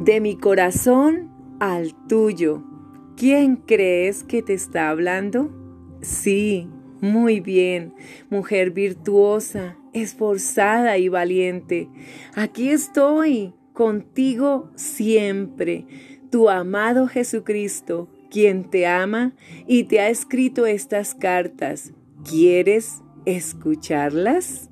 De mi corazón al tuyo. ¿Quién crees que te está hablando? Sí, muy bien, mujer virtuosa, esforzada y valiente. Aquí estoy, contigo siempre, tu amado Jesucristo, quien te ama y te ha escrito estas cartas. ¿Quieres escucharlas?